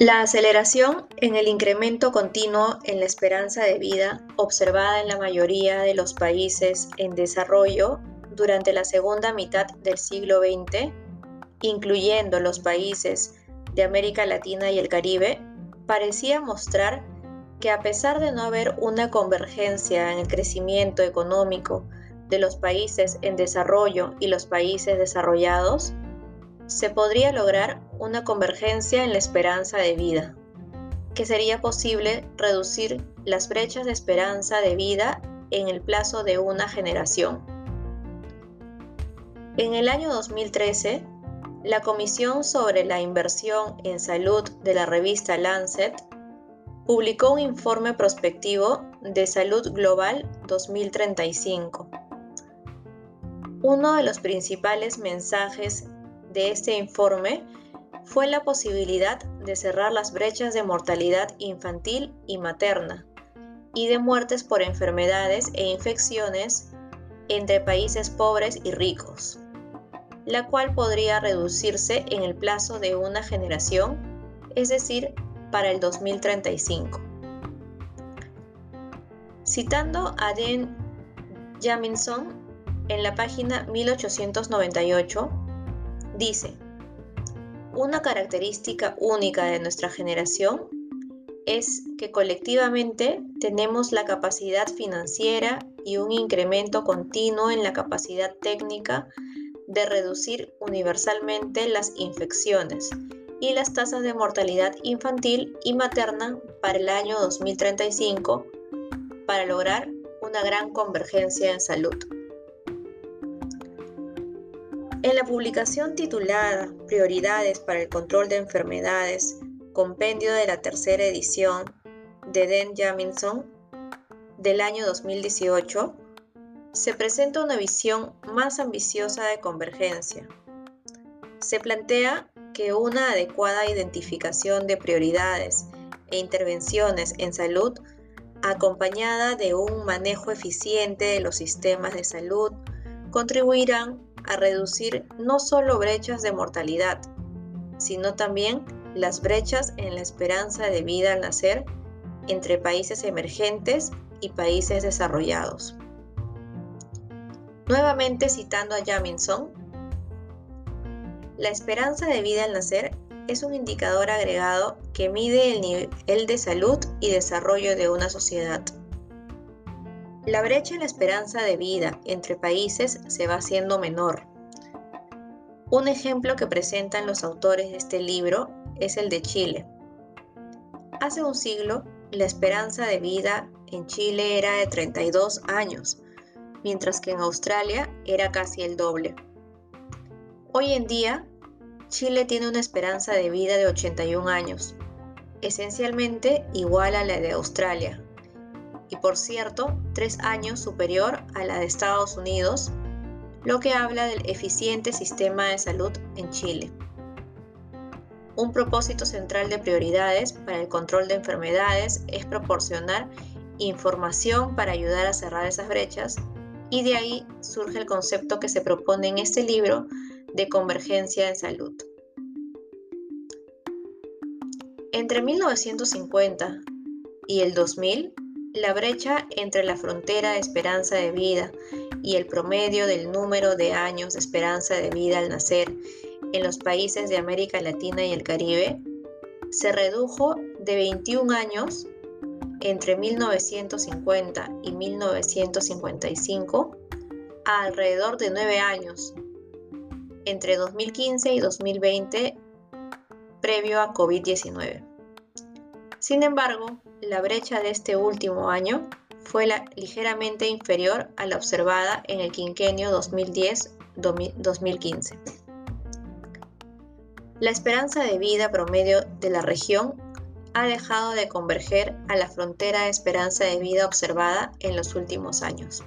La aceleración en el incremento continuo en la esperanza de vida observada en la mayoría de los países en desarrollo durante la segunda mitad del siglo XX, incluyendo los países de América Latina y el Caribe, parecía mostrar que a pesar de no haber una convergencia en el crecimiento económico de los países en desarrollo y los países desarrollados, se podría lograr una convergencia en la esperanza de vida, que sería posible reducir las brechas de esperanza de vida en el plazo de una generación. En el año 2013, la Comisión sobre la Inversión en Salud de la revista Lancet publicó un informe prospectivo de Salud Global 2035. Uno de los principales mensajes de este informe fue la posibilidad de cerrar las brechas de mortalidad infantil y materna y de muertes por enfermedades e infecciones entre países pobres y ricos, la cual podría reducirse en el plazo de una generación, es decir, para el 2035. Citando a Dan Jamison en la página 1898, dice, una característica única de nuestra generación es que colectivamente tenemos la capacidad financiera y un incremento continuo en la capacidad técnica de reducir universalmente las infecciones y las tasas de mortalidad infantil y materna para el año 2035 para lograr una gran convergencia en salud. En la publicación titulada Prioridades para el control de enfermedades, compendio de la tercera edición de Den Jamison del año 2018, se presenta una visión más ambiciosa de convergencia. Se plantea que una adecuada identificación de prioridades e intervenciones en salud acompañada de un manejo eficiente de los sistemas de salud contribuirán a reducir no solo brechas de mortalidad, sino también las brechas en la esperanza de vida al nacer entre países emergentes y países desarrollados. Nuevamente citando a Jamison, la esperanza de vida al nacer es un indicador agregado que mide el nivel de salud y desarrollo de una sociedad. La brecha en la esperanza de vida entre países se va haciendo menor. Un ejemplo que presentan los autores de este libro es el de Chile. Hace un siglo, la esperanza de vida en Chile era de 32 años, mientras que en Australia era casi el doble. Hoy en día, Chile tiene una esperanza de vida de 81 años, esencialmente igual a la de Australia, y por cierto, tres años superior a la de Estados Unidos, lo que habla del eficiente sistema de salud en Chile. Un propósito central de prioridades para el control de enfermedades es proporcionar información para ayudar a cerrar esas brechas y de ahí surge el concepto que se propone en este libro de convergencia en salud. Entre 1950 y el 2000, la brecha entre la frontera de esperanza de vida y el promedio del número de años de esperanza de vida al nacer en los países de América Latina y el Caribe se redujo de 21 años entre 1950 y 1955 a alrededor de 9 años entre 2015 y 2020 previo a COVID-19. Sin embargo, la brecha de este último año fue ligeramente inferior a la observada en el quinquenio 2010-2015. La esperanza de vida promedio de la región ha dejado de converger a la frontera de esperanza de vida observada en los últimos años.